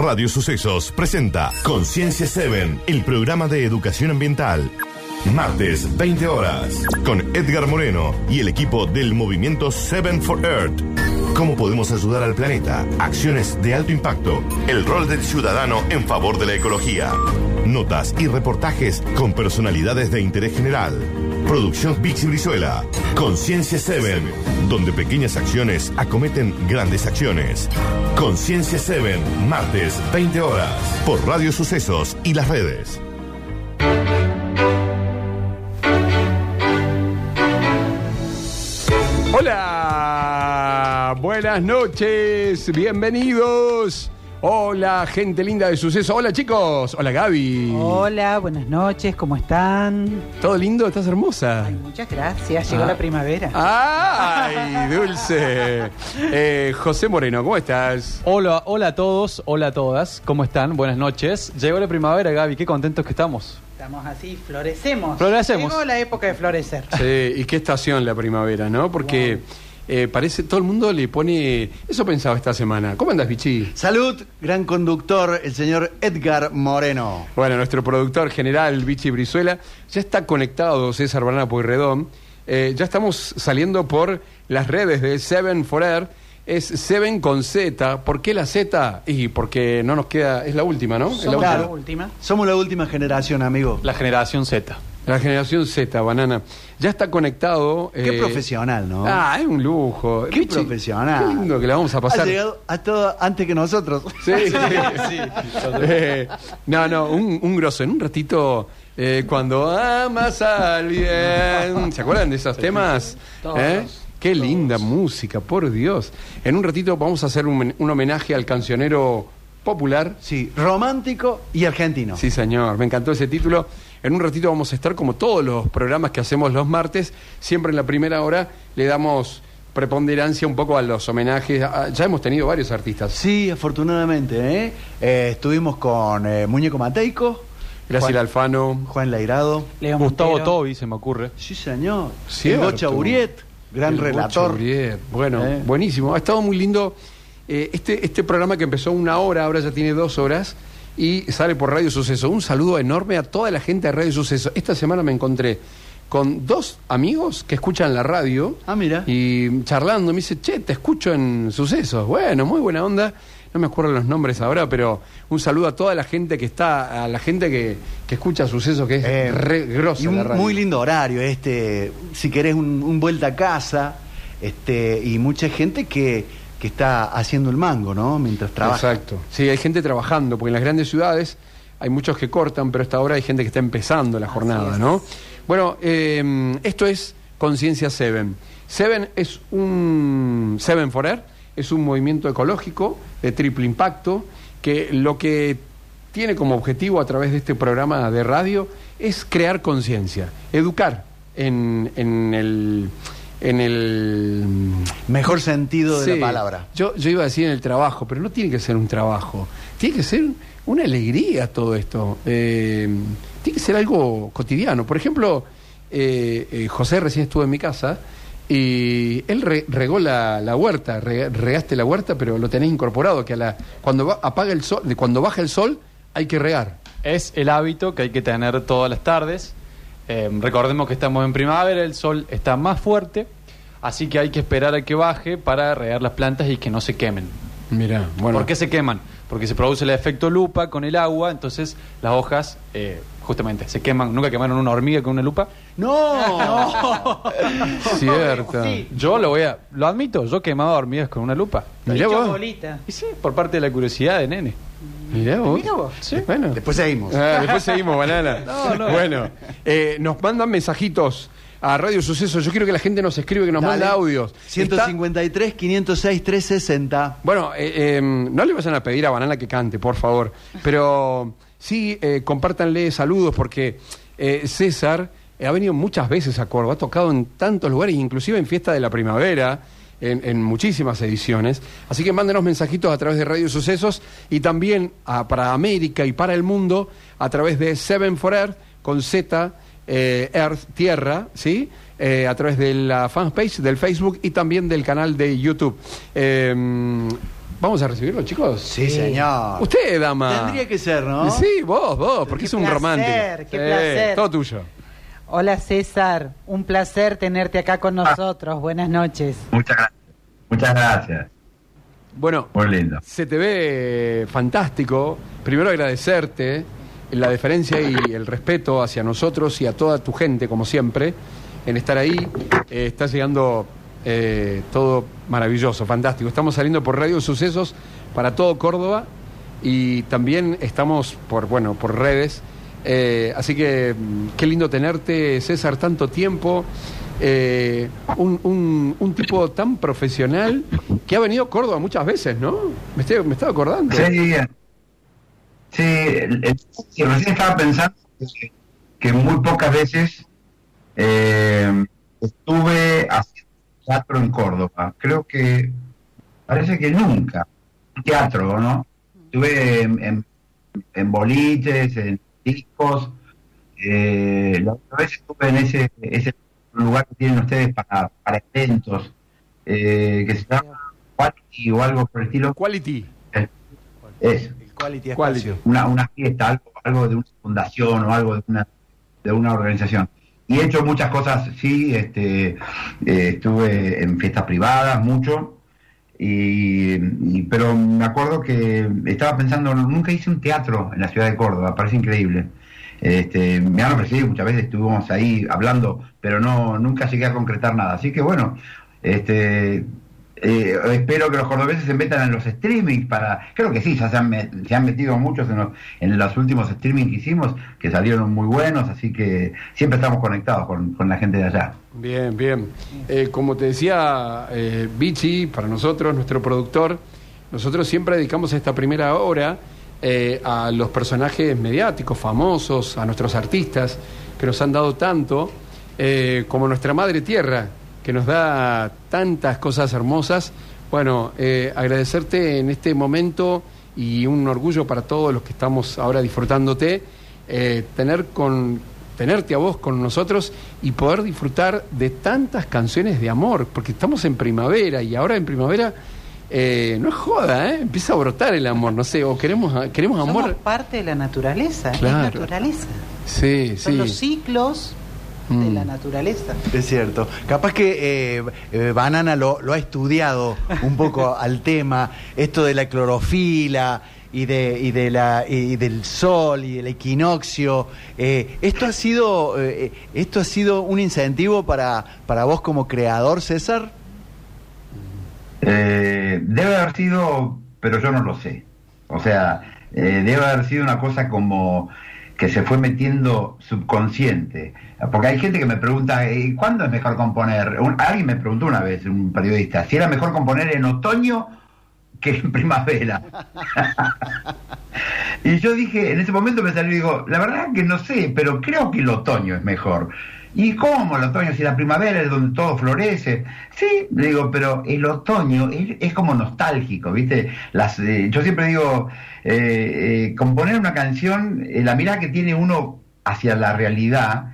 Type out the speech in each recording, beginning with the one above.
Radio Sucesos presenta Conciencia 7, el programa de educación ambiental. Martes, 20 horas, con Edgar Moreno y el equipo del movimiento 7 for Earth. ¿Cómo podemos ayudar al planeta? Acciones de alto impacto. El rol del ciudadano en favor de la ecología. Notas y reportajes con personalidades de interés general. Producción Vix Brizuela. Conciencia 7, donde pequeñas acciones acometen grandes acciones. Conciencia 7, martes, 20 horas, por Radio Sucesos y las redes. Hola, buenas noches, bienvenidos. Hola, gente linda de suceso. Hola, chicos. Hola, Gaby. Hola, buenas noches, ¿cómo están? ¿Todo lindo? ¿Estás hermosa? Ay, muchas gracias, llegó Ah. la primavera. ¡Ay, dulce! Eh, José Moreno, ¿cómo estás? Hola, hola a todos, hola a todas, ¿cómo están? Buenas noches. Llegó la primavera, Gaby, qué contentos que estamos. Estamos así, florecemos. Florecemos. Llegó la época de florecer. Sí, ¿y qué estación la primavera, no? Porque eh, parece, todo el mundo le pone... Eso pensaba esta semana. ¿Cómo andas, Bichi? Salud, gran conductor, el señor Edgar Moreno. Bueno, nuestro productor general, Vichy Brizuela, ya está conectado César Banana Pueyrredón. Eh, ya estamos saliendo por las redes de Seven for Air. Es Seven con Z. ¿Por qué la Z? Y porque no nos queda... Es la última, ¿no? Es la Somos última. la última. Somos la última generación, amigo. La generación Z. La generación Z, Banana. Ya está conectado... Qué eh, profesional, ¿no? Ah, es un lujo. Qué profesional. Qué lindo que la vamos a pasar. Ha llegado a todo antes que nosotros. Sí, sí. Eh, no, no, un, un grosso. En un ratito, eh, cuando amas a alguien. ¿Se acuerdan de esos temas? Todos, ¿Eh? Qué linda música, por Dios. En un ratito vamos a hacer un, un homenaje al cancionero popular. Sí, romántico y argentino. Sí, señor, me encantó ese título. En un ratito vamos a estar como todos los programas que hacemos los martes, siempre en la primera hora le damos preponderancia un poco a los homenajes. Ah, Ya hemos tenido varios artistas. Sí, afortunadamente, ¿eh? Eh, estuvimos con eh, Muñeco Mateico, Graciela Juan, Alfano. Juan Leirado. Leo Gustavo Montero. Tobi, se me ocurre. Sí, señor. Cierto. El Bocha Uriet, gran El relator. Uriet. Bueno, Eh. buenísimo. Ha estado muy lindo eh, este, este programa que empezó una hora, ahora ya tiene dos horas y sale por Radio Suceso. Un saludo enorme a toda la gente de Radio Suceso. Esta semana me encontré con dos amigos que escuchan la radio Ah, mira. y charlando me dice, che, te escucho en Sucesos. Bueno, muy buena onda. No me acuerdo los nombres ahora, pero un saludo a toda la gente que está, a la gente que, que escucha Sucesos, que es Eh, re y un la radio. muy lindo horario, este, si querés un, un vuelta a casa, este, y mucha gente que, que está haciendo el mango, ¿no? Mientras trabaja. Exacto. Sí, hay gente trabajando, porque en las grandes ciudades hay muchos que cortan, pero hasta ahora hay gente que está empezando la jornada, ¿no? Bueno, eh, esto es Conciencia Seven. Seven es un Seven for Air, es un movimiento ecológico de triple impacto que lo que tiene como objetivo a través de este programa de radio es crear conciencia, educar en, en el en el Mejor sentido de Sí. la palabra. Yo, yo iba a decir en el trabajo, pero no tiene que ser un trabajo. Tiene que ser una alegría todo esto. Eh, tiene que ser algo cotidiano. Por ejemplo, eh, eh, José recién estuvo en mi casa y él re- regó la, la huerta, re- regaste la huerta, pero lo tenés incorporado, que a la, cuando va- apaga el sol, cuando baja el sol, hay que regar. Es el hábito que hay que tener todas las tardes. Eh, recordemos que estamos en primavera, el sol está más fuerte, así que hay que esperar a que baje para regar las plantas y que no se quemen. Mira, bueno. ¿Por qué se queman? Porque se produce el efecto lupa con el agua, entonces las hojas eh, justamente se queman. ¿Nunca quemaron una hormiga con una lupa? ¡No! Cierto. Sí. Yo lo voy a, lo admito, yo quemaba hormigas con una lupa. Mirá vos. Y sí, por parte de la curiosidad de nene. Mirá vos. Mirá vos. Sí, bueno. Después seguimos. Ah, después seguimos, banana. Bueno, eh, nos mandan mensajitos a Radio Suceso. Yo quiero que la gente nos escribe, que nos Dale. manda audios. Está- 153, 506, 360. Bueno, eh, eh, no le vayan a pedir a Banana que cante, por favor. Pero sí, eh, compártanle saludos porque eh, César eh, ha venido muchas veces a Córdoba, ha tocado en tantos lugares, inclusive en Fiesta de la Primavera. En, en muchísimas ediciones. Así que mándenos mensajitos a través de Radio Sucesos y también a- para América y para el mundo a través de Seven for Earth con Z, eh, Earth, Tierra, ¿sí? Eh, a través de la fanpage del Facebook y también del canal de YouTube. Eh, ¿Vamos a recibirlo, chicos? Sí, señor. Usted, dama. Tendría que ser, ¿no? Sí, vos, vos, porque Qué es un placer, romántico. qué placer. Todo tuyo. Hola César, un placer tenerte acá con nosotros. Buenas noches. Muchas gracias. Muchas gracias. Bueno, Muy lindo. se te ve fantástico. Primero agradecerte la deferencia y el respeto hacia nosotros y a toda tu gente, como siempre, en estar ahí. Eh, está llegando eh, todo maravilloso, fantástico. Estamos saliendo por Radio Sucesos para todo Córdoba y también estamos por, bueno, por redes. Eh, así que qué lindo tenerte, César, tanto tiempo. Eh, un, un- tipo tan profesional que ha venido a Córdoba muchas veces, ¿no? Me, estoy, me estaba acordando. Sí, sí, el- el- sí, recién estaba pensando que, que muy pocas veces eh, estuve haciendo teatro en Córdoba. Creo que parece que nunca. Teatro, ¿no? Estuve en, en, en boliches, en discos. Eh, la otra vez estuve en ese, ese lugar que tienen ustedes para, para eventos, eh, que se llama Quality o algo por el estilo. Quality. Es El quality, espacio. una, una fiesta, algo, algo de una fundación o algo de una, de una organización. Y he hecho muchas cosas, sí, este, eh, estuve en fiestas privadas, mucho, y, pero me acuerdo que estaba pensando, nunca hice un teatro en la ciudad de Córdoba, parece increíble. Este, me han ofrecido muchas veces, estuvimos ahí hablando, pero no nunca llegué a concretar nada. Así que bueno, este, eh, espero que los cordobeses se metan en los streamings para, creo que sí, ya se han, se han metido muchos en los, en los últimos streamings que hicimos, que salieron muy buenos, así que siempre estamos conectados con, con la gente de allá. Bien, bien. Eh, como te decía eh, Vichy, para nosotros, nuestro productor, nosotros siempre dedicamos esta primera hora eh, a los personajes mediáticos, famosos, a nuestros artistas que nos han dado tanto, eh, como nuestra madre tierra, que nos da tantas cosas hermosas. Bueno, eh, agradecerte en este momento y un orgullo para todos los que estamos ahora disfrutándote, eh, tener con tenerte a vos con nosotros y poder disfrutar de tantas canciones de amor, porque estamos en primavera y ahora en primavera eh, no es joda, ¿eh? empieza a brotar el amor, no sé, o queremos, queremos Somos amor. parte de la naturaleza, Claro. es naturaleza. Sí, Son los sí. ciclos de Mm. la naturaleza. Es cierto. Capaz que eh, eh, Banana lo, lo ha estudiado un poco al tema, esto de la clorofila y de, y de la y del sol y del equinoccio. Eh, esto ha sido eh, esto ha sido un incentivo para para vos como creador, César. Eh, debe haber sido, pero yo no lo sé. O sea, eh, debe haber sido una cosa como que se fue metiendo subconsciente. Porque hay gente que me pregunta, eh, ¿cuándo es mejor componer? Un- alguien me preguntó una vez, un periodista, si era mejor componer en otoño que en primavera. y yo dije, en ese momento me salió y digo, la verdad que no sé, pero creo que el otoño es mejor. ¿Y cómo el otoño? Si la primavera es donde todo florece. Sí, le digo, pero el otoño es, es como nostálgico, ¿viste? Las, eh, yo siempre digo, eh, eh, componer una canción, eh, la mirada que tiene uno hacia la realidad,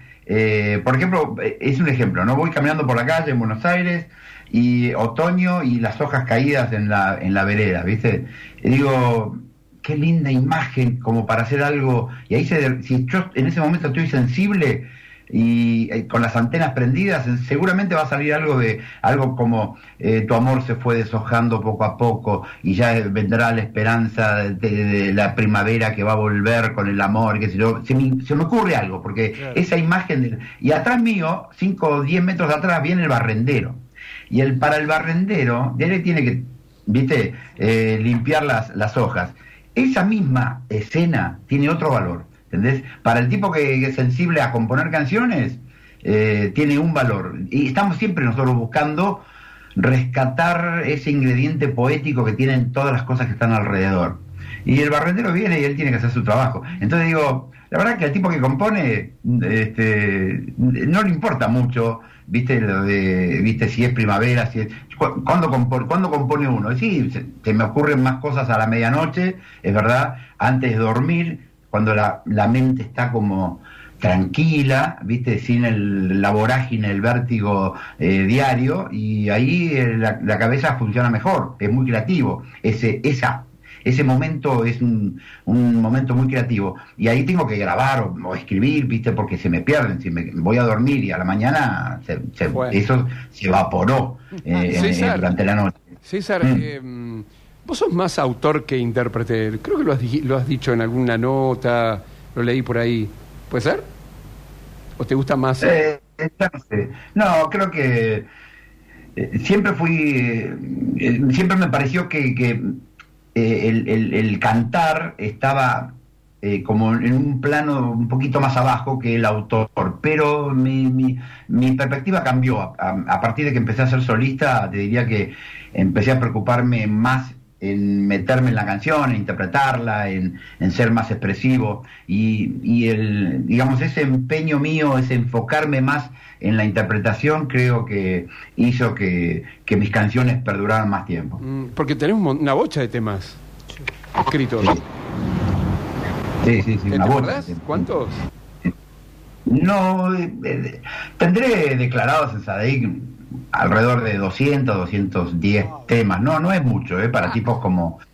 por ejemplo, es un ejemplo, ¿no? Voy caminando por la calle en Buenos Aires y otoño y las hojas caídas en la, en la vereda, ¿viste? Y digo, qué linda imagen como para hacer algo. Y ahí, se, si yo en ese momento estoy sensible y eh, con las antenas prendidas, seguramente va a salir algo de algo como eh, tu amor se fue deshojando poco a poco y ya vendrá la esperanza de, de la primavera que va a volver con el amor, sé yo. Se me, se me ocurre algo, porque esa imagen de, y atrás mío, 5 o 10 metros atrás, viene el barrendero. Y el para el barrendero, de él tiene que, viste, eh, limpiar las, las hojas. Esa misma escena tiene otro valor, ¿entendés? Para el tipo que, que es sensible a componer canciones, eh, tiene un valor. Y estamos siempre nosotros buscando rescatar ese ingrediente poético que tienen todas las cosas que están alrededor. Y el barrendero viene y él tiene que hacer su trabajo. Entonces digo, la verdad que al tipo que compone, este, no le importa mucho, viste, lo de, viste, si es primavera, si es, cu- ¿cuándo, compone, ¿cuándo compone uno? Sí, se, se me ocurren más cosas a la medianoche, es verdad, antes de dormir, cuando la, la mente está como tranquila, viste, sin el, la vorágine, el vértigo eh, diario, y ahí eh, la, la cabeza funciona mejor, es muy creativo. Ese, esa ese momento es un, un momento muy creativo. Y ahí tengo que grabar o, o escribir, ¿viste? Porque se me pierden. Si me voy a dormir y a la mañana se- se- Bueno. eso se evaporó eh, en- durante la noche. César, Mm. eh, vos sos más autor que intérprete. Creo que lo has, lo has dicho en alguna nota, lo leí por ahí. ¿Puede ser? ¿O te gusta más? Eh, no sé. No, creo que eh, siempre fui, eh, eh, siempre me pareció que, que, eh, el, el- cantar estaba eh, como en un plano un poquito más abajo que el autor, pero mi, mi, mi perspectiva cambió. A- a partir de que empecé a ser solista, te diría que empecé a preocuparme más en meterme en la canción, en interpretarla, en, en ser más expresivo y, y el, digamos, ese empeño mío, ese enfocarme más en la interpretación, creo que hizo que, que mis canciones perduraran más tiempo. Mm, Porque mon- una bocha de temas escritos. Sí, sí, sí. ¿Cuántos? No, eh, eh, tendré declarados en Sadaic alrededor de 200, 210 temas. No, no es mucho, ¿eh? Para tipos como...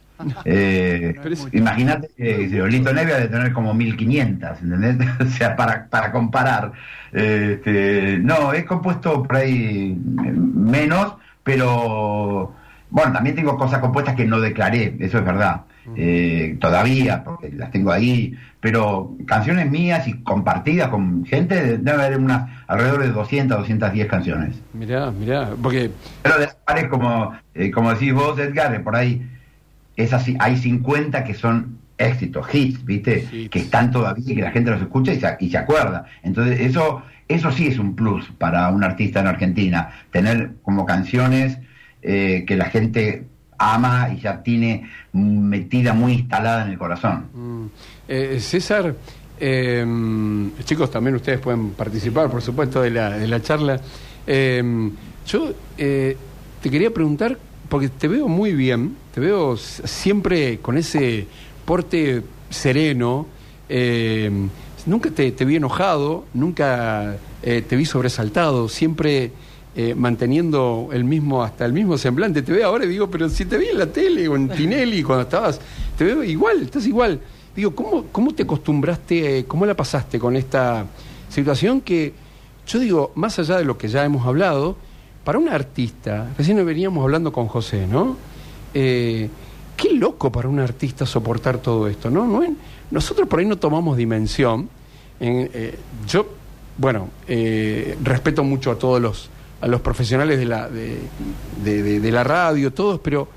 Eh, Imagínate que Lito Nevia de tener como 1500, ¿entendés? o sea, para, para comparar. Eh, este, no, he compuesto por ahí eh, menos, pero bueno, también tengo cosas compuestas que no declaré, eso es verdad. Eh, todavía, porque las tengo ahí, pero canciones mías y compartidas con gente, debe haber unas alrededor de 200, 210 canciones. Mirá, mirá. Porque Pero de las pares, como, eh, como decís vos, Edgar, por ahí es así, hay 50 que son éxitos, hits, ¿viste? Hits. Que están todavía y que la gente los escucha y se, y se acuerda. Entonces, eso, eso sí es un plus para un artista en Argentina, tener como canciones eh, que la gente ama y ya tiene metida muy instalada en el corazón. Mm. Eh, César, eh, chicos, también ustedes pueden participar, por supuesto, de la, de la charla. Eh, yo eh, te quería preguntar, porque te veo muy bien, te veo siempre con ese porte sereno, nunca te, vi enojado, nunca te vi sobresaltado, siempre eh, manteniendo el mismo, hasta el mismo semblante. Te veo ahora y digo, pero si te vi en la tele o en Tinelli cuando estabas, te veo igual, estás igual. Digo, ¿cómo, cómo te acostumbraste, eh, cómo la pasaste con esta situación que, yo digo, más allá de lo que ya hemos hablado, para un artista, recién veníamos hablando con José, ¿no? Eh, qué loco para un artista soportar todo esto, ¿no? no nosotros por ahí no tomamos dimensión. En, yo, bueno, respeto mucho a todos los, a los profesionales de la, de, de- la radio, todos, pero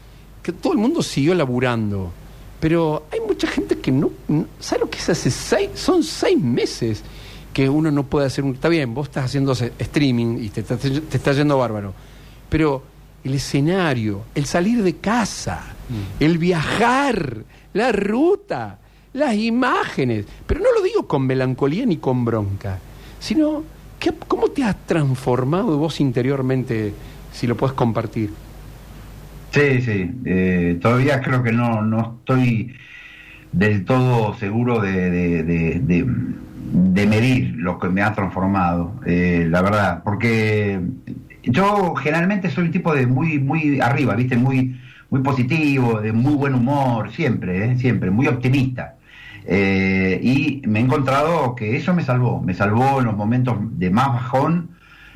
que todo el mundo siguió laburando. Pero hay mucha gente que no, no- ¿sabe lo que es hace seis? Son seis meses que uno no puede hacer un... Está bien, vos estás haciendo streaming y te te está yendo bárbaro, pero el escenario, el salir de casa, el viajar, la ruta, las imágenes, pero no lo digo con melancolía ni con bronca, sino ¿qué- ¿cómo te has transformado vos interiormente, si lo puedes compartir? Sí, sí. eh, todavía creo que no, no estoy del todo seguro de- de medir lo que me ha transformado, eh, la verdad, porque yo generalmente soy un tipo de muy, muy arriba, viste, muy, muy positivo, de muy buen humor, siempre, eh, siempre, muy optimista. Eh, y me he encontrado que eso me salvó, me salvó en los momentos de más bajón.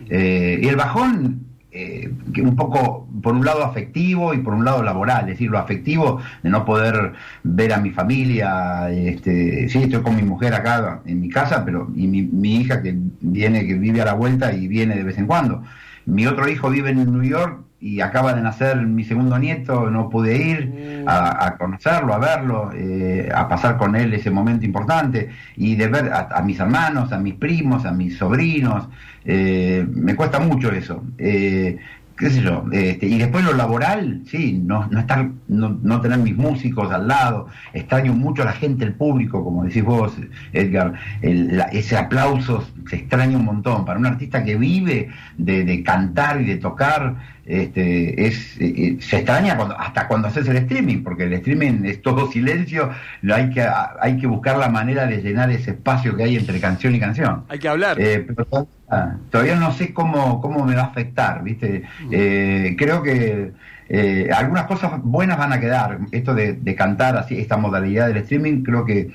eh, y el bajón, eh, que un poco por un lado afectivo y por un lado laboral, es decir, lo afectivo de no poder ver a mi familia, este, sí, estoy con mi mujer acá en mi casa, pero y mi, mi hija que viene, que vive a la vuelta y viene de vez en cuando. Mi otro hijo vive en New York y acaba de nacer mi segundo nieto, no pude ir a, conocerlo, a verlo, eh, a pasar con él ese momento importante y de ver a, a mis hermanos, a mis primos, a mis sobrinos. eh, me cuesta mucho eso. Eh, qué sé yo, este, y después lo laboral, sí, no, no estar, no, no tener mis músicos al lado, extraño mucho a la gente, el público, como decís vos, Edgar, el- la- ese aplauso se extraña un montón. Para un artista que vive de, de cantar y de tocar, este, es, eh, eh, se extraña cuando, hasta cuando haces el streaming, porque el streaming es todo silencio, lo hay que, hay que buscar la manera de llenar ese espacio que hay entre canción y canción. Hay que hablar. Eh, pero todavía, todavía no sé cómo, cómo me va a afectar, ¿viste? Eh, creo que eh, algunas cosas buenas van a quedar. Esto de, de cantar así, esta modalidad del streaming, creo que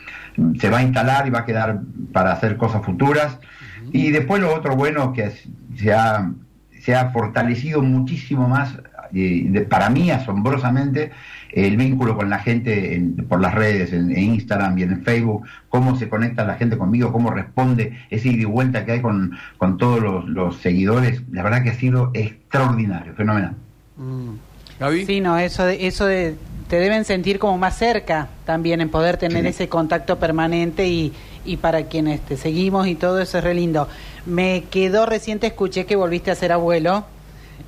se va a instalar y va a quedar para hacer cosas futuras. Y después lo otro bueno que se ha, se ha fortalecido muchísimo más, eh, de- para mí asombrosamente, el vínculo con la gente en- por las redes, en, en Instagram y en Facebook, cómo se conecta la gente conmigo, cómo responde ese ida y vuelta que hay con, con todos los, los seguidores. La verdad que ha sido extraordinario, fenomenal. Mm. Gaby. Sí, no, eso de, eso de, te deben sentir como más cerca también en poder tener Sí. ese contacto permanente y, y para quienes te seguimos y todo eso es re lindo. Me quedó reciente, escuché que volviste a ser abuelo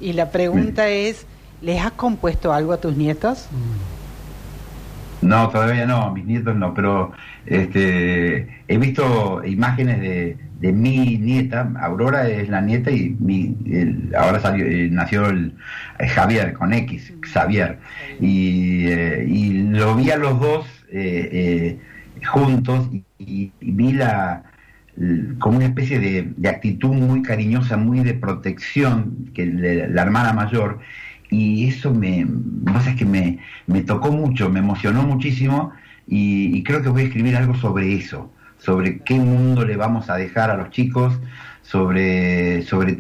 y la pregunta es, ¿les has compuesto algo a tus nietos? No, todavía no, mis nietos no, pero este, he visto imágenes de, de mi nieta, Aurora es la nieta y mi, el- ahora salió, eh, nació el, eh, Javier con X, Xavier, y, eh, y lo vi a los dos eh, juntos y, vi la como una especie de, actitud muy cariñosa, muy de protección que la hermana mayor y eso me, pasa es que me, me tocó mucho, me emocionó muchísimo y, creo que voy a escribir algo sobre eso, sobre qué mundo le vamos a dejar a los chicos, sobre, sobre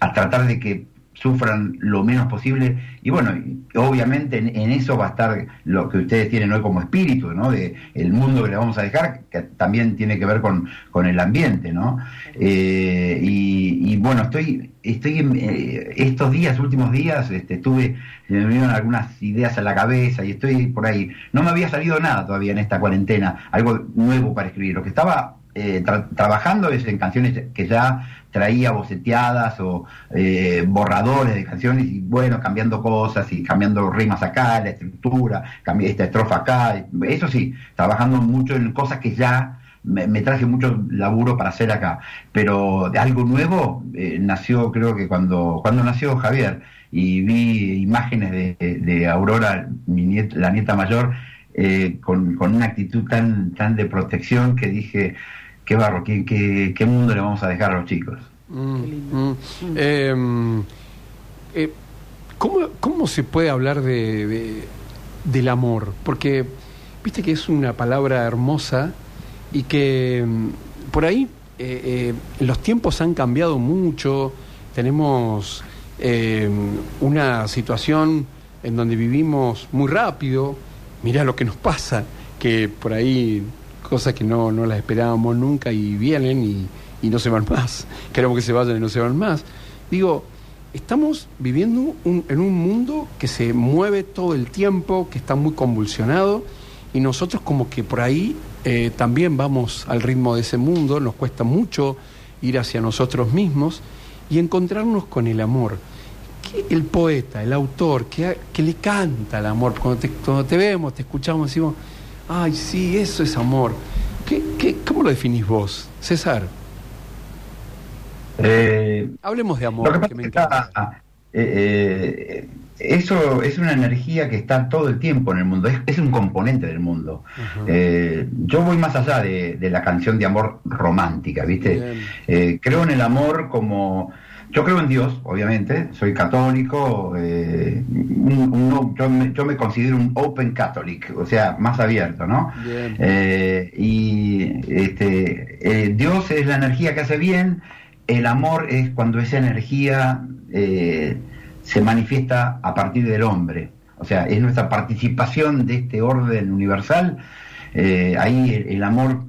a tratar de que sufran lo menos posible y bueno, obviamente en, en eso va a estar lo que ustedes tienen hoy como espíritu, ¿no? De el mundo que le vamos a dejar, que también tiene que ver con, con el ambiente, ¿no? Eh, y, bueno, estoy, estoy en, eh, estos días, últimos días, este, estuve, me vinieron algunas ideas a la cabeza y estoy por ahí. No me había salido nada todavía en esta cuarentena, algo nuevo para escribir. Lo que estaba eh, tra- trabajando es en canciones que ya traía boceteadas o eh, borradores de canciones y bueno, cambiando cosas y cambiando rimas acá, la estructura, cambié esta estrofa acá, eso sí, trabajando mucho en cosas que ya me, traje mucho laburo para hacer acá, pero de algo nuevo eh, nació creo que cuando, cuando nació Javier y vi imágenes de, Aurora, mi niet- la nieta mayor, eh, con, con una actitud tan, tan de protección que dije, qué barro, qué, qué, qué mundo le vamos a dejar a los chicos. Mm, mm. Eh, eh, ¿cómo, cómo se puede hablar de, de- del amor? Porque viste que es una palabra hermosa y que mm, por ahí eh, eh, los tiempos han cambiado mucho, tenemos eh, una situación en donde vivimos muy rápido, mirá lo que nos pasa, que por ahí cosas que no, no las esperábamos nunca y vienen y, y no se van más, queremos que se vayan y no se van más. Digo, estamos viviendo en un mundo que se mueve todo el tiempo, que está muy convulsionado y nosotros como que por ahí eh, también vamos al ritmo de ese mundo, nos cuesta mucho ir hacia nosotros mismos y encontrarnos con el amor. ¿Qué el poeta, el autor, que, que le canta al amor? Cuando te, cuando te vemos, te escuchamos, decimos, ay, sí, eso es amor. ¿Qué, qué, ¿Cómo lo definís vos, César? Eh, Hablemos de Lo amor, que pasa que me está, eh, eh, eso es una energía que está todo el tiempo en el mundo, es, es un componente del mundo. Eh, yo voy más allá de, de la canción de amor romántica, ¿viste? Creo en el amor como... Yo creo en Dios, obviamente, soy católico, eh, un- un- yo, me, yo me considero un open catholic, o sea, más abierto, ¿no? Eh, y este, eh, Dios es la energía que hace bien, el amor es cuando esa energía eh, se manifiesta a partir del hombre. O sea, es nuestra participación de este orden universal. Eh, ahí el, amor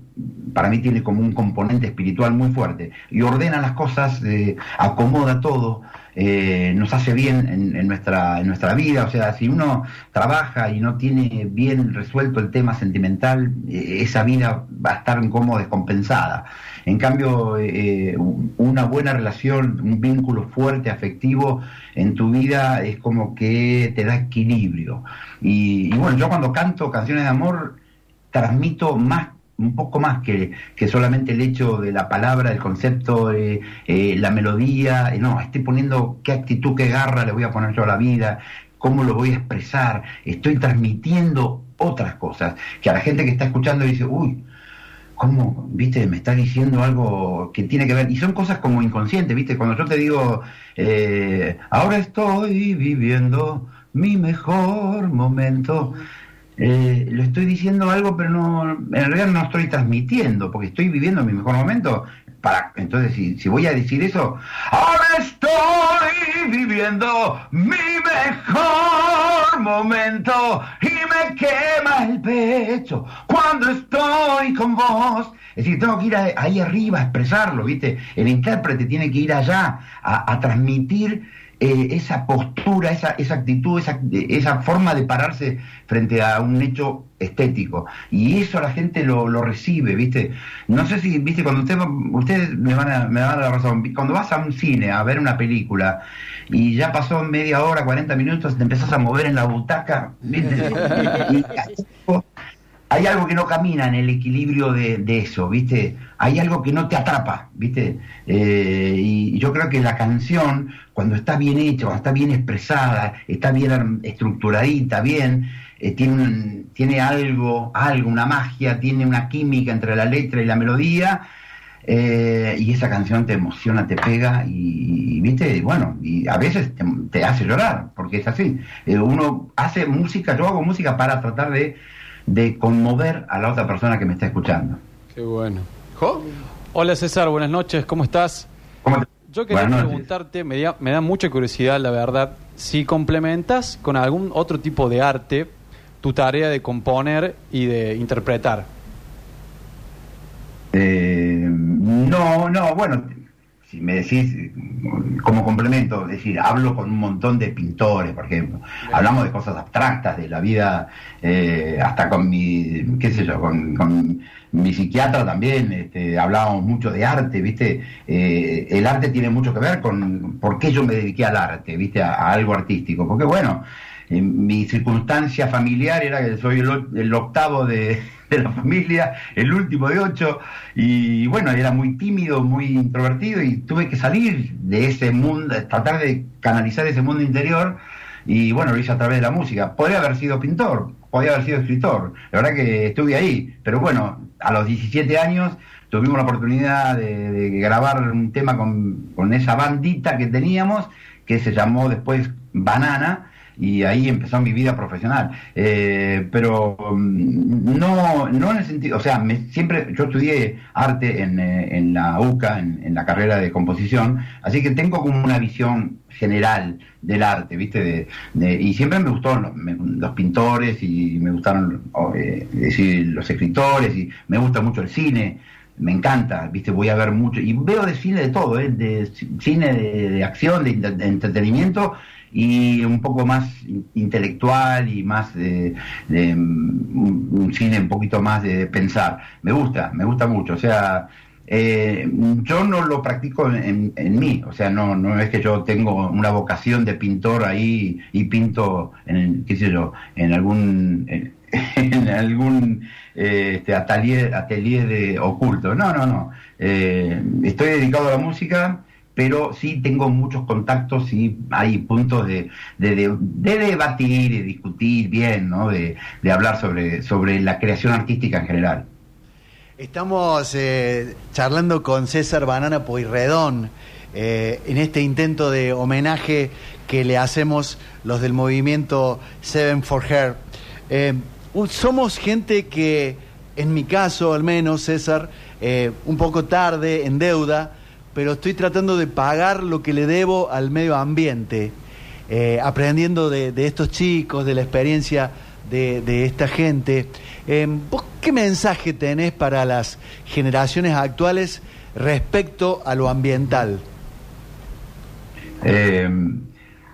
para mí tiene como un componente espiritual muy fuerte y ordena las cosas, eh, acomoda todo, nos hace bien en, en nuestra, en nuestra vida. O sea, si uno trabaja y no tiene bien resuelto el tema sentimental, esa vida va a estar como descompensada. En cambio, eh, un- una buena relación, un vínculo fuerte, afectivo en tu vida es como que te da equilibrio. Y, y bueno, yo cuando canto canciones de amor, transmito más un poco más que, que solamente el hecho de la palabra, el concepto, eh, eh, la melodía, eh, no, estoy poniendo qué actitud, qué garra le voy a poner yo a la vida, cómo lo voy a expresar, estoy transmitiendo otras cosas, que a la gente que está escuchando dice, uy, ¿cómo, viste, me está diciendo algo que tiene que ver? Y son cosas como inconscientes, viste, cuando yo te digo, eh, ahora estoy viviendo mi mejor momento, eh, lo estoy diciendo algo, pero no, en realidad no estoy transmitiendo, porque estoy viviendo mi mejor momento. Entonces, si, voy a decir eso, ahora estoy viviendo mi mejor momento y me quema el pecho cuando estoy con vos. Es decir, tengo que ir ahí arriba a expresarlo, ¿viste? El intérprete tiene que ir allá a transmitir eh, esa postura, esa, esa actitud, esa, esa forma de pararse frente a un hecho estético. Y eso la gente lo, lo recibe, ¿viste? No sé si, ¿viste? Cuando usted, ustedes me van, a, me van a dar la razón, cuando vas a un cine a ver una película y ya pasó media hora, 40 minutos, te empezás a mover en la butaca, ¿viste? Y- y- hay algo que no camina en el equilibrio de, eso, ¿viste? Hay algo que no te atrapa, ¿viste? Eh, y yo creo que la canción, cuando está bien hecha, cuando está bien expresada, está bien estructuradita, bien, eh, tiene, tiene algo, algo, una magia, tiene una química entre la letra y la melodía, eh, y esa canción te emociona, te pega y, viste, y bueno, y a veces te, hace llorar, porque es así. Uno hace música, yo hago música para tratar de, de conmover a la otra persona que me está escuchando. Qué bueno. ¿Jo? Hola César, buenas noches, ¿cómo estás? ¿Cómo te- Yo quería Buenas preguntarte, me da, me da mucha curiosidad, la verdad, si complementas con algún otro tipo de arte tu tarea de componer y de interpretar. Eh, no, no, bueno, si me decís como complemento, es decir, hablo con un montón de pintores, por ejemplo, hablamos de cosas abstractas de la vida, eh, hasta con mi, qué sé yo, con, con mi psiquiatra también, este, hablábamos mucho de arte, ¿viste? Eh, el arte tiene mucho que ver con por qué yo me dediqué al arte, ¿viste? A, a algo artístico, porque bueno, en mi circunstancia familiar era que soy el, el octavo de, de la familia, el último de ocho, y bueno, era muy tímido, muy introvertido, y tuve que salir de ese mundo, tratar de canalizar ese mundo interior, y bueno, lo hice a través de la música. Podría haber sido pintor, podría haber sido escritor, la verdad que estuve ahí, pero bueno, a los 17 años tuvimos la oportunidad de, de grabar un tema con, con esa bandita que teníamos, que se llamó después Banana, y ahí empezó mi vida profesional. Eh, pero mm, no, no en el sentido, o sea, me- siempre yo estudié arte en, eh, en la UCA, en, en la carrera de composición, así que tengo como una visión general del arte, ¿viste? De, de- y siempre me me- los pintores y me gustaron eh, decir, los escritores y me gusta mucho el cine me encanta, viste, voy a ver mucho, y veo de cine de todo, ¿eh? de ci- cine de, de acción, de entretenimiento, y un poco más in- intelectual y más de, de, mm, un, cine un poquito más de pensar. Me gusta, me gusta mucho, o sea, eh, yo no lo practico en, en mí, o sea, no, no es que yo tengo una vocación de pintor ahí y pinto en, qué sé yo, en algún... en- en algún eh, este, atelier, atelier de oculto. No, no, no. Eh, estoy dedicado a la música, pero sí tengo muchos contactos y hay puntos de, de, de- de debatir y discutir bien, ¿no? De, de hablar sobre, sobre la creación artística en general. Estamos eh, charlando con César Banana Pueyrredón eh, en este intento de homenaje que le hacemos los del movimiento Seven for Her. Eh, somos gente que, en mi caso al menos, César, eh, un poco tarde, en deuda, pero estoy tratando de pagar lo que le debo al medio ambiente, eh, aprendiendo de, estos chicos, de la experiencia de, esta gente. Eh, ¿Vos qué mensaje tenés para las generaciones actuales respecto a lo ambiental? Eh,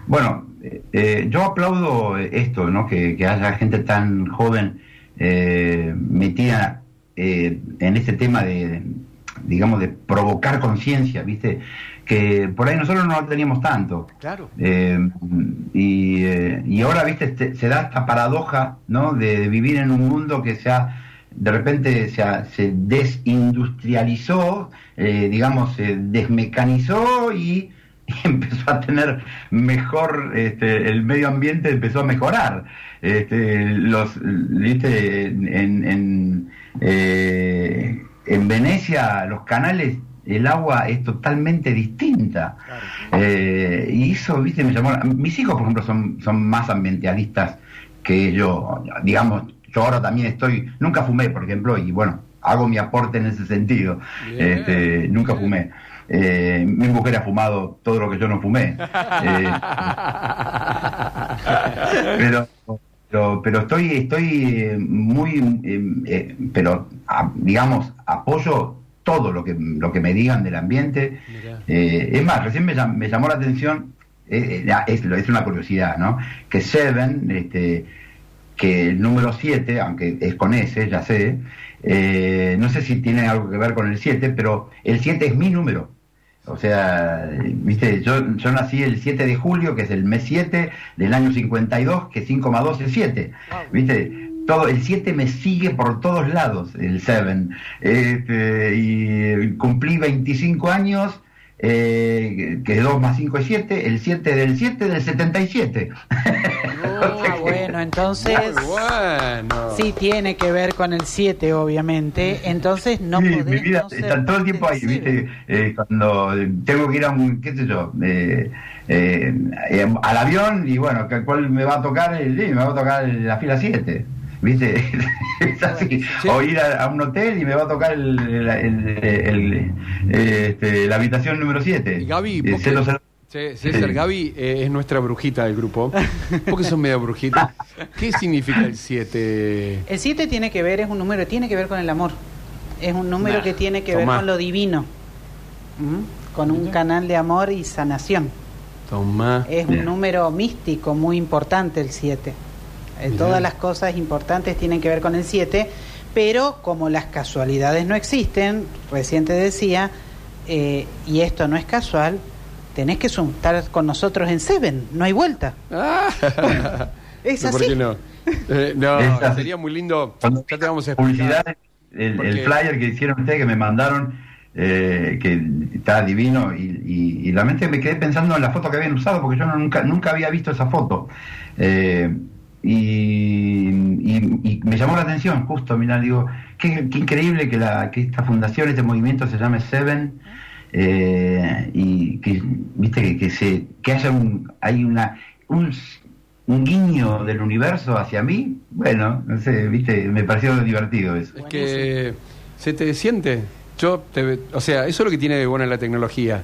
bueno, eh, yo aplaudo esto, ¿no? Que, que haya gente tan joven eh, metida en este tema de, digamos, de provocar conciencia, ¿viste? Que por ahí nosotros no lo teníamos tanto. Claro. Eh, y, eh, y ahora, viste, este- se da esta paradoja, ¿no? De, de vivir en un mundo que se ha de repente se, se desindustrializó, eh, digamos, se desmecanizó y empezó a tener mejor, este, el medio ambiente empezó a mejorar. Este, los, ¿viste? En, en, eh, en Venecia los canales el agua es totalmente distinta. Eh, y eso, viste, me llamó. Mis hijos, por ejemplo, son, son más ambientalistas que yo. Digamos, yo ahora también estoy. Nunca fumé, por ejemplo, y bueno, hago mi aporte en ese sentido. Este, nunca fumé. Eh, mi mujer ha fumado todo lo que yo no fumé. Eh, pero, pero, pero estoy, estoy muy, eh, pero digamos, apoyo todo lo que, lo que me digan del ambiente. Eh, es más, recién me, me llamó la atención, eh, eh, es, es, una curiosidad, ¿no? Que Seven, este, que el número 7, aunque es con S, ya sé, no sé si tiene algo que ver con el 7, pero el 7 es mi número. O sea, viste, yo, yo nací el 7 de julio, que es el mes 7 del año 52, que 5 más 2 es 7. Viste, todo el 7 me sigue por todos lados, el 7. Este, y cumplí 25 años, eh, que 2 más 5 es 7, el 7 del 7 del 77. Entonces bueno. sí tiene que ver con el 7, obviamente. Entonces no sí, podés mi vida no está todo el tiempo ahí, ¿viste? Eh, cuando tengo que ir a un, qué sé yo, eh, eh, eh al avión y bueno, ¿cuál me va a tocar? El, me va a tocar la fila 7. ¿Viste? es así. Sí. O ir a, a, un hotel y me va a tocar el, el, el, este, la habitación número 7. Gaby. Sí, César. Gaby eh, es nuestra brujita del grupo. porque son media brujita. ¿Qué significa el 7? El 7 tiene que ver, es un número, tiene que ver con el amor. Es un número nah, que tiene que tomá. ver con lo divino. ¿Mm? Con un canal de amor y sanación. Tomá. Es un número místico muy importante el 7. Eh, todas las cosas importantes tienen que ver con el 7, pero como las casualidades no existen, recién te decía, eh, y esto no es casual, tenés que estar con nosotros en Seven, no hay vuelta. Ah. ¿Es así? ¿Por qué no? Eh, no, sería muy lindo. Ya te vamos a explicar. El, el, flyer que hicieron ustedes, que me mandaron, eh, que está divino, y, y, y, realmente me quedé pensando en la foto que habían usado, porque yo no, nunca, nunca había visto esa foto. Eh, y, y, y, me llamó la atención, justo, mira, digo, qué, qué, increíble que, la, que esta fundación, este movimiento se llame Seven, eh, y que, viste, que, que, se, que haya un, hay una, un, un, guiño del universo hacia mí, bueno, no sé, viste, me pareció divertido eso. Es que se te siente, yo, te, o sea, eso es lo que tiene de bueno la tecnología,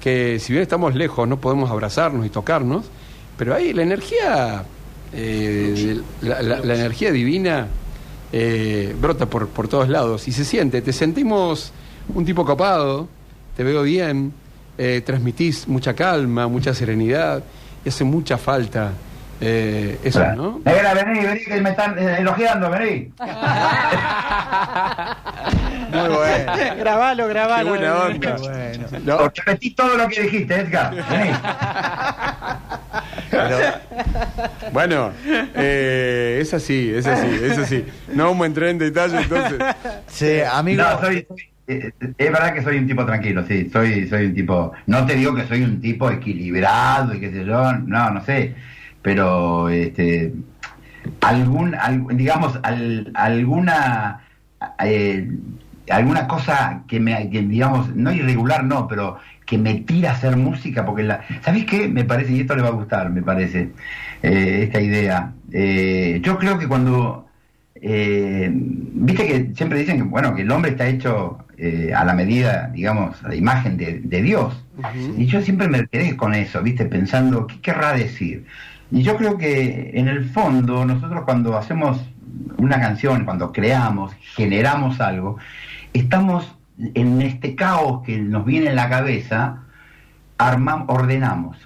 que si bien estamos lejos, no podemos abrazarnos y tocarnos, pero ahí la energía eh, la, la, la, energía divina eh, brota por, por todos lados y se siente. Te sentimos un tipo copado, te veo bien, eh, transmitís mucha calma, mucha serenidad y hace mucha falta. Eh, eso. ¿no? Negra, vení, vení, que me están eh, elogiando, vení. Muy bueno. grabalo, grabalo. Qué buena onda. Bueno. No. Repetí todo lo que dijiste, Edgar. Vení. Pero, bueno, eh, es así, es así, es así. No a entrar en detalle entonces. Sí, amigo. No, soy, es verdad que soy un tipo tranquilo, sí, soy, soy un tipo, no te digo que soy un tipo equilibrado y qué sé yo, no, no sé, pero este, algún, digamos, al, alguna, eh, alguna cosa que me, que, digamos, no irregular, no, pero que me tira a hacer música, porque la, ¿sabés qué? Me parece, y esto le va a gustar, me parece, eh, esta idea. Eh, yo creo que cuando, eh, viste que siempre dicen que, bueno, que el hombre está hecho eh, a la medida, digamos, a la imagen de, de Dios. Uh -huh. Y yo siempre me quedé con eso, viste, pensando, ¿qué querrá decir? Y yo creo que en el fondo, nosotros cuando hacemos una canción, cuando creamos, generamos algo, estamos en este caos que nos viene en la cabeza, armamos, ordenamos.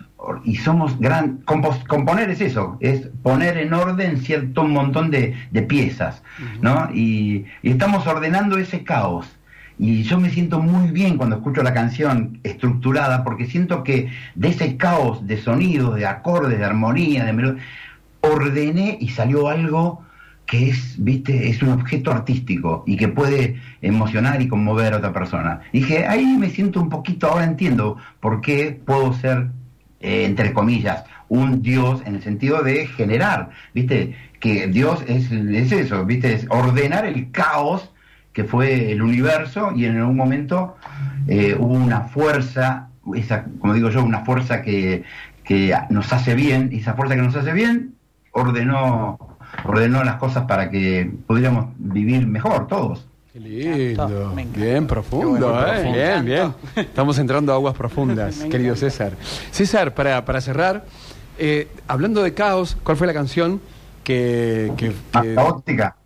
Y somos gran. Compos, componer es eso, es poner en orden cierto un montón de, de piezas, uh -huh. ¿no? Y, y, estamos ordenando ese caos. Y yo me siento muy bien cuando escucho la canción estructurada, porque siento que de ese caos de sonidos, de acordes, de armonía, de melodía, ordené y salió algo que es, viste, es un objeto artístico y que puede emocionar y conmover a otra persona. Dije, ahí me siento un poquito, ahora entiendo por qué puedo ser, eh, entre comillas, un Dios en el sentido de generar, viste, que Dios es, es eso, viste, es ordenar el caos que fue el universo y en algún momento eh, hubo una fuerza, esa, como digo yo, una fuerza que, que nos hace bien, y esa fuerza que nos hace bien ordenó ordenó las cosas para que pudiéramos vivir mejor todos. Qué lindo, bien profundo, eh, bien, bien. Estamos entrando a aguas profundas, querido César. César, para, para cerrar, eh, hablando de caos, ¿cuál fue la canción que... que, que Caótica.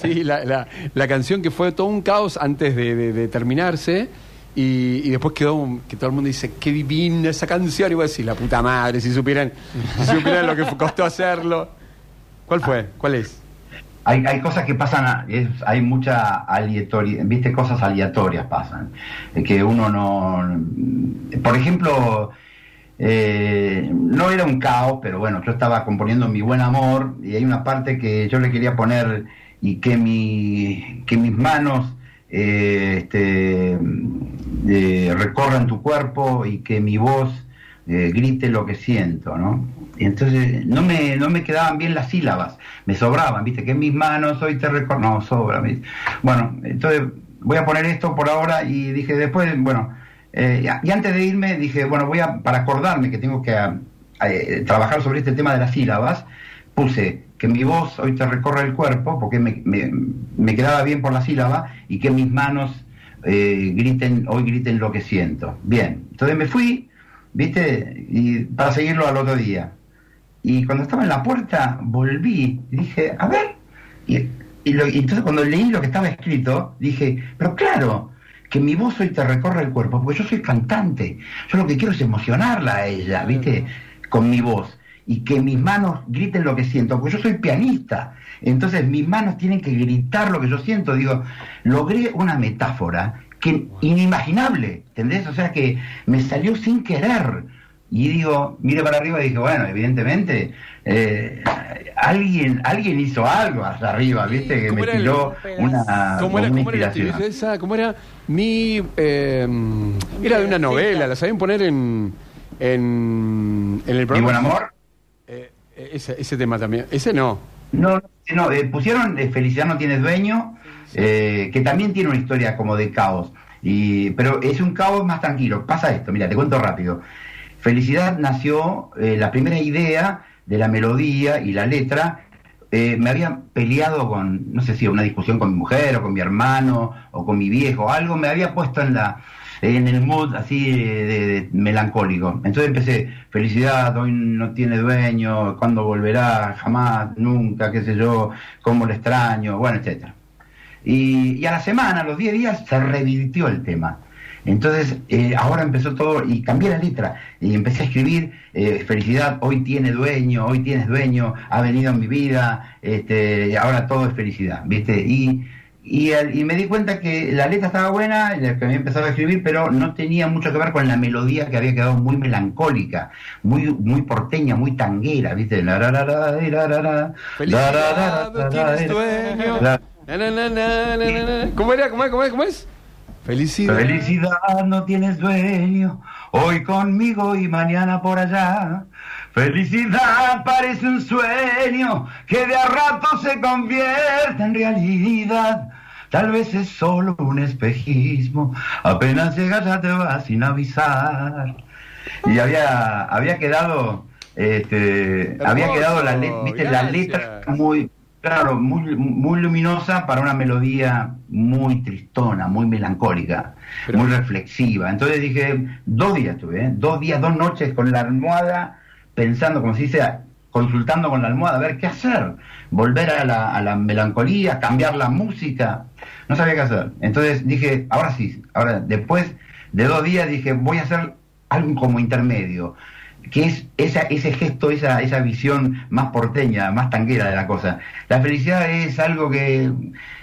Sí, la, la, la canción que fue todo un caos antes de, terminarse y, y después quedó un- que todo el mundo dice, qué divina esa canción. Y voy a decir, la puta madre, si supieran, si supieran lo que costó hacerlo. ¿Cuál fue? ¿Cuál es? Hay, hay cosas que pasan, hay mucha aleatoria, viste, cosas aleatorias pasan, eh, que uno no... Por ejemplo, eh, no era un caos, pero bueno, yo estaba componiendo Mi Buen Amor y hay una parte que yo le quería poner y que, mi, que mis manos eh, este, eh, recorran tu cuerpo y que mi voz eh, grite lo que siento, ¿no? Y entonces no me, no me quedaban bien las sílabas, me sobraban, ¿viste? Que mis manos hoy te recuerdo, no, sobra. Bueno, entonces voy a poner esto por ahora y dije después, bueno, eh, y antes de irme dije, bueno, voy a, para acordarme que tengo que ah, eh, trabajar sobre este tema de las sílabas, puse que mi voz hoy te recorre el cuerpo, porque me, me- quedaba bien por la sílaba, y que mis manos eh, griten, hoy griten lo que siento. Bien, entonces me fui, ¿viste? Y para seguirlo al otro día. Y cuando estaba en la puerta, volví y dije, a ver. Y lo- y entonces cuando leí lo que estaba escrito, dije, pero claro, que mi voz hoy te recorre el cuerpo, porque yo soy cantante. Yo lo que quiero es emocionarla a ella, ¿viste? Con mi voz. Y que mis manos griten lo que siento, porque yo soy pianista. Entonces mis manos tienen que gritar lo que yo siento. Digo, logré una metáfora que inimaginable, ¿entendés? O sea que me salió sin querer. Y digo, mire para arriba y dije, bueno, evidentemente, eh, alguien alguien hizo algo hasta arriba, ¿viste? Que ¿Cómo me el- tiró una, ¿Cómo era, una cómo era la inspiración. actividad esa? ¿Cómo era? Mi. eh, era de una novela, ¿la sabían poner en. en, en el ¿Mi programa? buen amor? Eh, ese, ese tema también. Ese no. No, no, eh, pusieron eh, Felicidad no tiene dueño, eh, que también tiene una historia como de caos, y, pero es un caos más tranquilo. Pasa esto, mira, te cuento rápido. Felicidad nació, eh, la primera idea de la melodía y la letra, eh, me había peleado con, no sé si una discusión con mi mujer o con mi hermano o con mi viejo, algo me había puesto en la en el mood así de, melancólico. Entonces empecé, felicidad, hoy no tiene dueño, cuándo volverá, jamás, nunca, qué sé yo, cómo le extraño, bueno, etcétera. Y, y a la semana, a los 10 días, se revirtió el tema. Entonces, eh, ahora empezó todo y cambié la letra y empecé a escribir, eh, felicidad, hoy tiene dueño, hoy tienes dueño, ha venido en mi vida, este, ahora todo es felicidad, ¿viste? Y, y, me di cuenta que la letra estaba buena, la que había empezado a escribir, pero no tenía mucho que ver con la melodía que había quedado muy melancólica, muy, muy porteña, muy tanguera, ¿viste? La, la, la, la, la, la, la, Felicidad, la, la, la, no tienes la, dueño. ¿Cómo era? ¿Cómo es? ¿Cómo es? Felicidad. Felicidad no tienes dueño, hoy conmigo y mañana por allá. Felicidad parece un sueño que de a rato se convierte en realidad. Tal vez es solo un espejismo, apenas llegas ya te vas sin avisar. Y había, había quedado, este, había quedado la, le- ¿viste? la gracias. letra muy, claro, muy, muy luminosa para una melodía muy tristona, muy melancólica, Pero- muy reflexiva. Entonces dije, dos días tuve, ¿eh? dos días, dos noches con la almohada, pensando, como se dice, consultando con la almohada, a ver qué hacer, volver a la, a la melancolía, cambiar la música, no sabía qué hacer. Entonces dije, ahora sí, ahora después de dos días dije, voy a hacer algo como intermedio que es esa, ese gesto, esa, esa visión más porteña, más tanguera de la cosa. La felicidad es algo que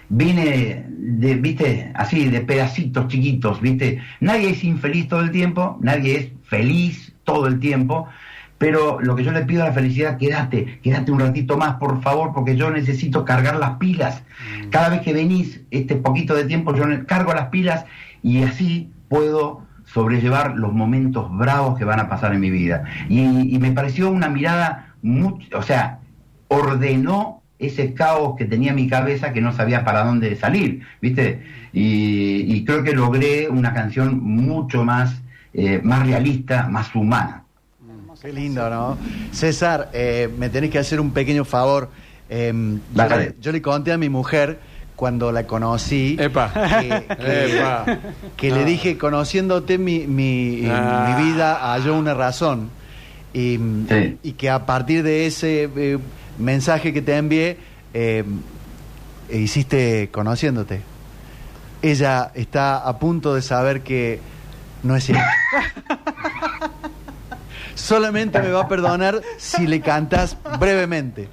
viene de, viste, así, de pedacitos chiquitos, viste. Nadie es infeliz todo el tiempo, nadie es feliz todo el tiempo, pero lo que yo le pido a la felicidad, quédate, quédate un ratito más, por favor, porque yo necesito cargar las pilas. Mm. Cada vez que venís, este poquito de tiempo, yo cargo las pilas y así puedo sobrellevar los momentos bravos que van a pasar en mi vida. Y, y me pareció una mirada, muy, o sea, ordenó ese caos que tenía en mi cabeza que no sabía para dónde salir, ¿viste? Y, y creo que logré una canción mucho más, eh, más realista, más humana. Qué lindo, ¿no? César, eh, me tenés que hacer un pequeño favor. Eh, yo, le, yo le conté a mi mujer cuando la conocí Epa. que, que- Epa. que le dije, conociéndote mi, mi, Ah. mi vida halló una razón. Y, Sí. y que a partir de ese eh, mensaje que te envié, eh, hiciste conociéndote. Ella está a punto de saber que no es cierto. Solamente me va a perdonar si le cantas brevemente.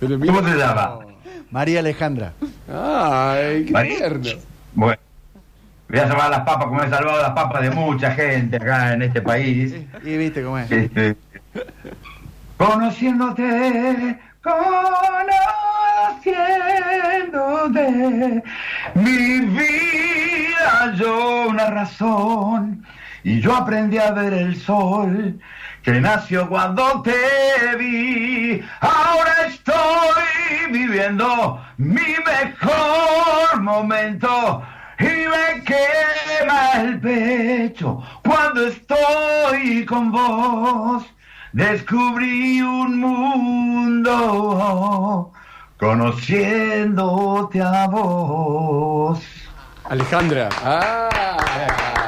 Pero mira- ¿Cómo se llama? María Alejandra. Ay, qué María. tierno. Bueno, voy a salvar las papas como he salvado las papas de mucha gente acá en este país. Y viste cómo es. Este, conociéndote, conociéndote, mi vida yo una razón y yo aprendí a ver el sol que nació cuando te vi. Ahora estoy viviendo mi mejor momento y me quema el pecho cuando estoy con vos. Descubrí un mundo conociéndote a vos. Alejandra. Ah.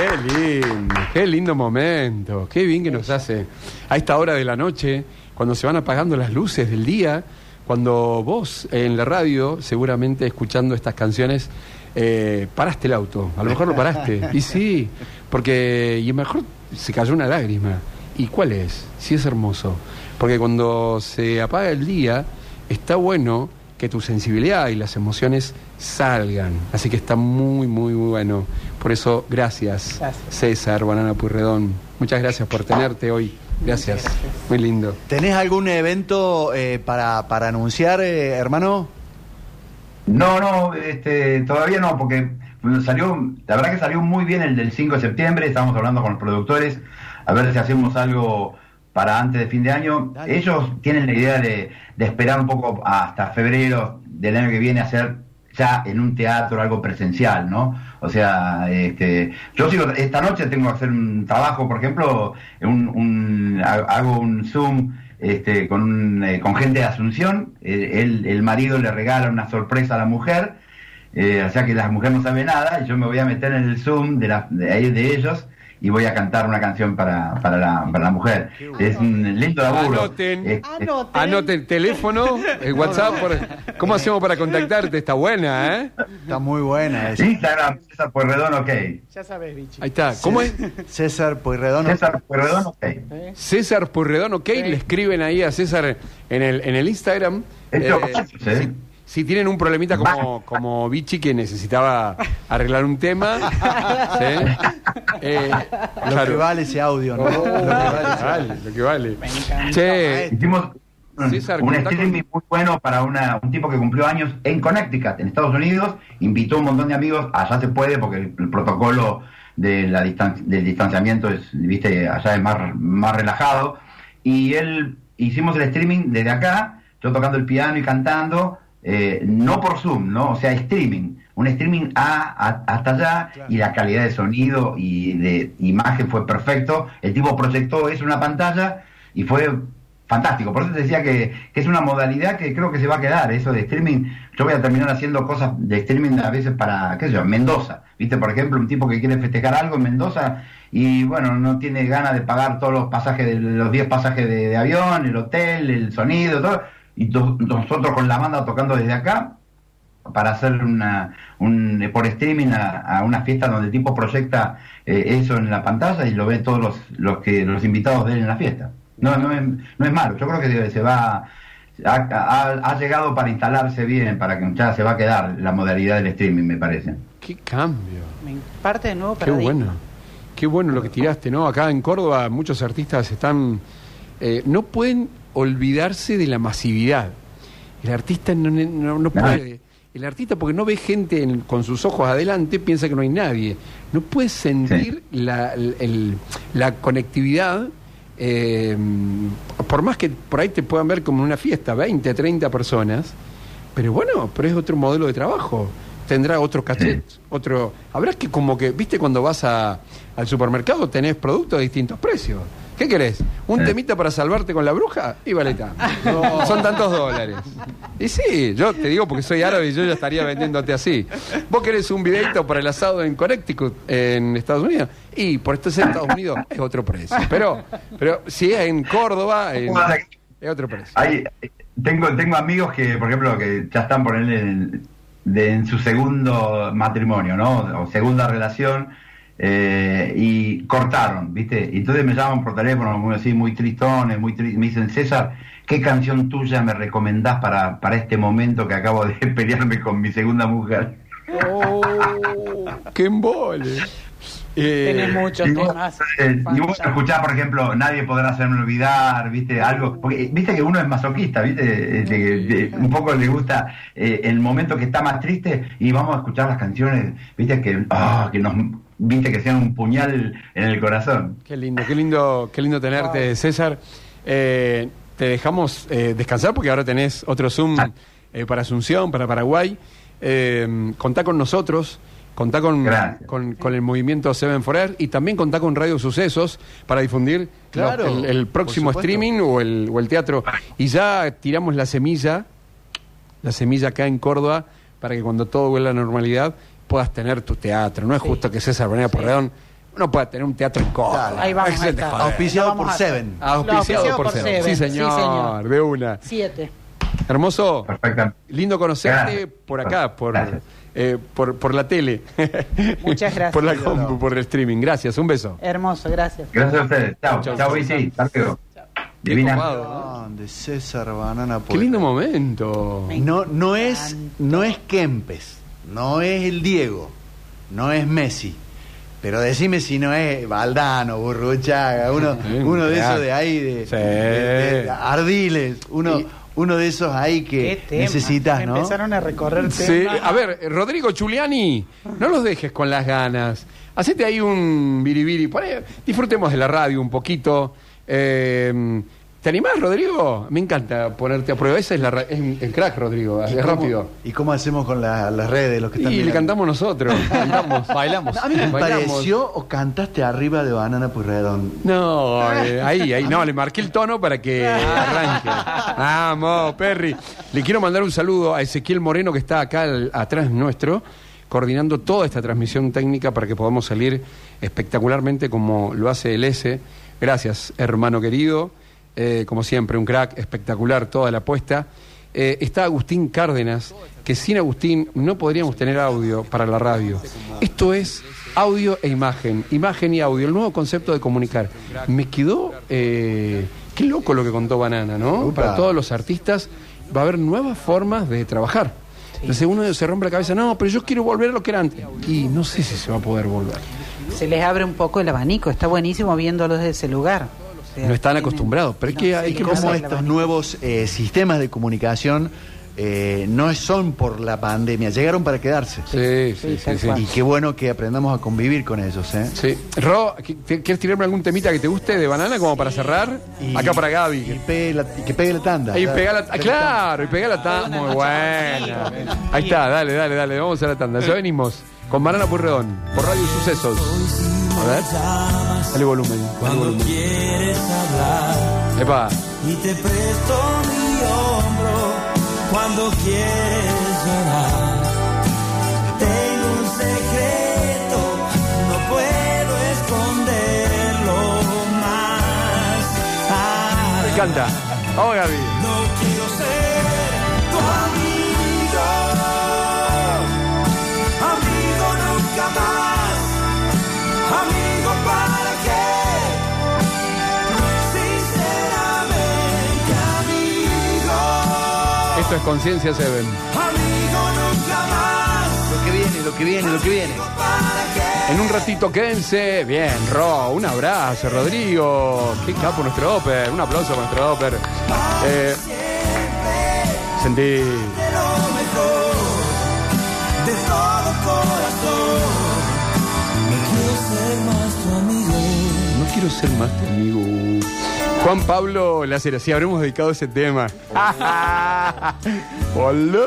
Qué lindo, qué lindo momento. Qué bien que nos hace a esta hora de la noche, cuando se van apagando las luces del día, cuando vos en la radio, seguramente escuchando estas canciones, eh, paraste el auto. A lo mejor lo paraste. Y sí, porque y mejor se cayó una lágrima. ¿Y cuál es? Sí es hermoso. Porque cuando se apaga el día, está bueno que tu sensibilidad y las emociones salgan. Así que está muy, muy, muy bueno. Por eso, gracias, Gracias. César Banana Purredón. Muchas gracias por tenerte hoy. Gracias. Muy lindo. ¿Tenés algún evento eh, para, para anunciar, eh, hermano? No, no, este, todavía no, porque salió, la verdad que salió muy bien el del 5 de septiembre, estamos hablando con los productores, a ver si hacemos algo para antes de fin de año. Dale. Ellos tienen la idea de, de esperar un poco hasta febrero del año que viene a hacer ya en un teatro algo presencial, ¿no? O sea, este, yo sigo, esta noche tengo que hacer un trabajo, por ejemplo, un, un- ha- hago un Zoom este, con, un, eh, con gente de Asunción, él- el marido le regala una sorpresa a la mujer, eh, o sea que la mujer no sabe nada, y yo me voy a meter en el Zoom de, la, de, de ellos y voy a cantar una canción para, para, la, para la mujer. Es un lindo laburo. Anoten. Anoten. Anote el teléfono, el WhatsApp. por- ¿Cómo hacemos para contactarte? Está buena, ¿eh? Está muy buena esa. Instagram, César Pueyrredón, ok. Ya sabes, bichi. Ahí está. ¿Cómo es? César Pueyrredón. César Pueyrredón, ok. César Purredón, ok, le escriben ahí a César en el, en el Instagram. Esto, Eh, ¿sí? Si, tienen un problemita como, como Vichy que necesitaba arreglar un tema, ¿sí? Eh, Lo claro. que vale ese audio, ¿no? Oh, Lo que vale lo que vale. Me encanta, Che, Hicimos un, César, un contá streaming muy bueno para una, un tipo que cumplió años en Connecticut, en Estados Unidos. Invitó un montón de amigos. Allá se puede porque el, el protocolo de la distan- del distanciamiento es, viste, allá es más, más relajado. Y él hicimos el streaming desde acá, yo tocando el piano y cantando, eh, no por Zoom, ¿no? O sea, streaming. Un streaming a, a- hasta allá y la calidad de sonido y de imagen fue perfecto. El tipo proyectó eso en una pantalla y fue fantástico. Por eso te decía que, que es una modalidad que creo que se va a quedar, eso de streaming. Yo voy a terminar haciendo cosas de streaming a veces para, qué sé yo, Mendoza. ¿Viste? Por ejemplo, un tipo que quiere festejar algo en Mendoza y, bueno, no tiene ganas de pagar todos los pasajes, de, los 10 pasajes de, de avión, el hotel, el sonido, todo. Y to- nosotros con la banda tocando desde acá para hacer una, un, por streaming a, a una fiesta donde el tipo proyecta eh, eso en la pantalla y lo ven todos los, los que los invitados de él en la fiesta. No, no es, no es malo, yo creo que se, va ha, ha- ha llegado para instalarse bien, para que ya se va a quedar la modalidad del streaming, me parece. qué cambio. Parte de nuevo Qué paradigma. bueno. Qué bueno lo que tiraste, ¿no? Acá en Córdoba muchos artistas están... eh, no pueden olvidarse de la masividad. El artista no, no- no puede. El artista, porque no ve gente en- con sus ojos adelante, piensa que no hay nadie. No puede sentir la, el- la conectividad, eh, por más que por ahí te puedan ver como en una fiesta, 20, 30 personas, pero bueno, pero es otro modelo de trabajo. Tendrá otro cachet, otro. Habrá que como que, viste, cuando vas a- al supermercado tenés productos de distintos precios. ¿Qué querés? ¿Un Sí. temita para salvarte con la bruja? Y vale tanto. Son tantos dólares. Y sí, yo te digo porque soy árabe y yo ya estaría vendiéndote así. ¿Vos querés un videito para el asado en Connecticut, en Estados Unidos? Y por esto es en Estados Unidos, es otro precio. Pero, pero si es en Córdoba, en- es otro precio. Hay, tengo, tengo amigos que, por ejemplo, que ya están por él en, de- en su segundo matrimonio, ¿no? O segunda relación, eh, y cortaron, ¿viste? Y entonces me llaman por teléfono, muy así, muy tristones, muy tri- me dicen, César, ¿qué canción tuya me recomendás para, para este momento que acabo de pelearme con mi segunda mujer? ¡Oh! ¡Qué embole! Eh, Tenés muchos Y vos, temas. eh, y vos escuchás, por ejemplo, Nadie podrá hacerme olvidar, ¿viste? Algo, porque eh, viste que uno es masoquista, ¿viste? Eh, de- de- un poco le gusta eh, el momento que está más triste y vamos a escuchar las canciones, ¿viste? Que, ah, que nos, ¿viste? Que sean un puñal en el corazón. Qué lindo, qué lindo, qué lindo tenerte, César. Eh, te dejamos eh, descansar porque ahora tenés otro Zoom Ah. eh, para Asunción, para Paraguay. Eh, contá con nosotros, contá con, con, con el movimiento Seven Forever y también contá con Radio Sucesos para difundir Claro, lo- el, el próximo streaming o el, o el teatro. Y ya tiramos la semilla, la semilla acá en Córdoba, para que cuando todo vuelva a la normalidad puedas tener tu teatro. No es justo que César Bonilla Porredón no pueda tener un teatro en Córdoba. Ahí vamos, ahí joder. Auspiciado por. Seven. Auspiciado auspiciado por por Seven. Seven. Sí, Sí, señor, señor. de una. Siete. Hermoso. Perfecto. Lindo conocerte Gracias. por acá, por, eh, por, por la tele. Muchas gracias. por la compu, por el streaming. Gracias, un beso. Hermoso, gracias. Gracias a ustedes. Chao, chao. Isi. Hasta luego. Qué Divina. copado, ¿no? Ah, De César Banana Qué Puebla. lindo momento. Me No, no es, no es Kempes, no es el Diego, no es Messi. Pero decime si no es Valdano, Burruchaga, uno, Sí, uno de esos de ahí, de, Sí. de- de Ardiles, uno, uno de esos ahí que necesitas, ¿no? Empezaron a recorrer Sí, temas. a ver, Rodrigo Giuliani, no los dejes con las ganas. Hacete ahí un biribiri. Disfrutemos de la radio un poquito. Eh, ¿Te animás, Rodrigo? Me encanta ponerte a prueba. Esa es la ra- es el crack, Rodrigo. ¿Y Es cómo- rápido. ¿Y cómo hacemos con la- las redes, los que están Y le mirando? cantamos nosotros. Cantamos. Bailamos. A mí me Bailamos. pareció o cantaste arriba de Banana Purredón. No, eh, ahí, ahí, no, le marqué el tono para que arranque. Vamos, Perry. Le quiero mandar un saludo a Ezequiel Moreno que está acá al- atrás nuestro, coordinando toda esta transmisión técnica para que podamos salir espectacularmente como lo hace el S. Gracias, hermano querido. Eh, como siempre, un crack espectacular, toda la apuesta. Eh, está Agustín Cárdenas, que sin Agustín no podríamos tener audio para la radio. Esto es audio e imagen, imagen y audio, el nuevo concepto de comunicar. Me quedó, eh, qué loco lo que contó Banana, ¿no? Para todos los artistas va a haber nuevas formas de trabajar. Entonces uno se rompe la cabeza, no, pero yo quiero volver a lo que era antes. Y no sé si se va a poder volver. Se les abre un poco el abanico. Está buenísimo viéndolos desde ese lugar. No están acostumbrados, pero es que hay que el estos nuevos eh, sistemas de comunicación eh, no son por la pandemia, llegaron para quedarse. Sí, Sí, sí. Y qué bueno que aprendamos a convivir con ellos, ¿eh? Sí. Ro, ¿qu- te- ¿quieres tirarme algún temita que te guste de banana como para cerrar? Y- Acá para Y, Gaby. pegue la- y que pegue la tanda. Ah, claro, y pega la tanda. Muy buena. Ahí está, dale, dale, dale, vamos a la tanda. Ya venimos con Banana Purredón, por Radio Sucesos. A ver. Dale volumen, dale volumen. quieres hablar Epa. y te presto mi hombro cuando quieres llorar. Tengo un secreto, no puedo esconderlo más. Me encanta. Vamos, Gaby. Es Conciencia Seven. amigo nunca más, Lo que viene, lo lo que viene, lo que viene. En un ratito quédense. Bien, Ro, un abrazo, Rodrigo. Qué capo nuestro Oper. Un aplauso para nuestro Oper. Eh, sentí. de todo corazón. No quiero ser más tu amigo. Juan Pablo Lacera, sí, habremos dedicado ese tema. Hola.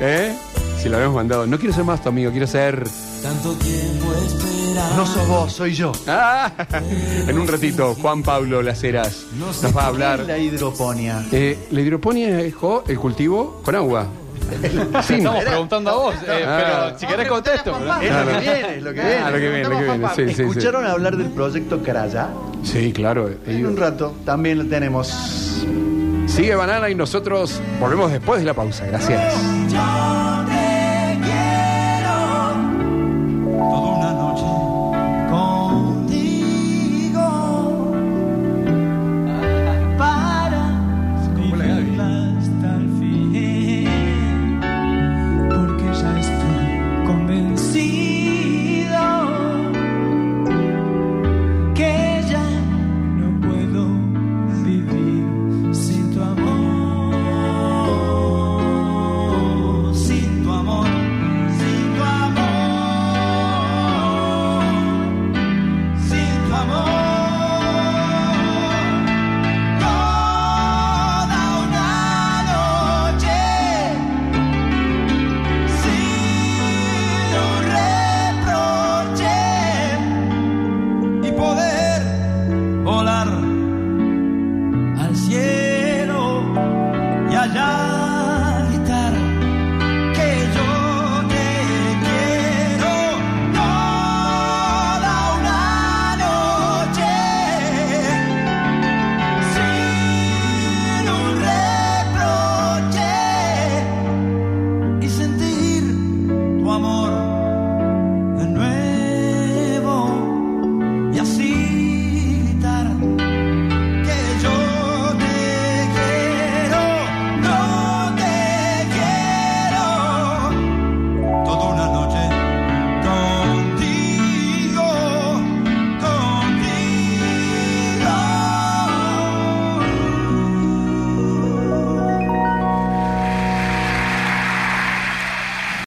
¿Eh? Si lo habíamos mandado. No quiero ser más tu amigo, quiero ser. Tanto tiempo esperando. No sos vos, soy yo. Ah, en un ratito, Juan Pablo Laceras nos va a ¿Qué es hablar. la hidroponía? Eh, la hidroponía es el cultivo con agua. Sí, Estamos preguntando a vos, eh, Ah. pero si querés contesto. Es lo que viene, es lo que viene. Ah, lo que viene, lo que viene. Sí, sí, sí. ¿Escucharon hablar del proyecto Caraya? Sí, claro. En un rato también lo tenemos. Sigue Banana y nosotros volvemos después de la pausa. Gracias.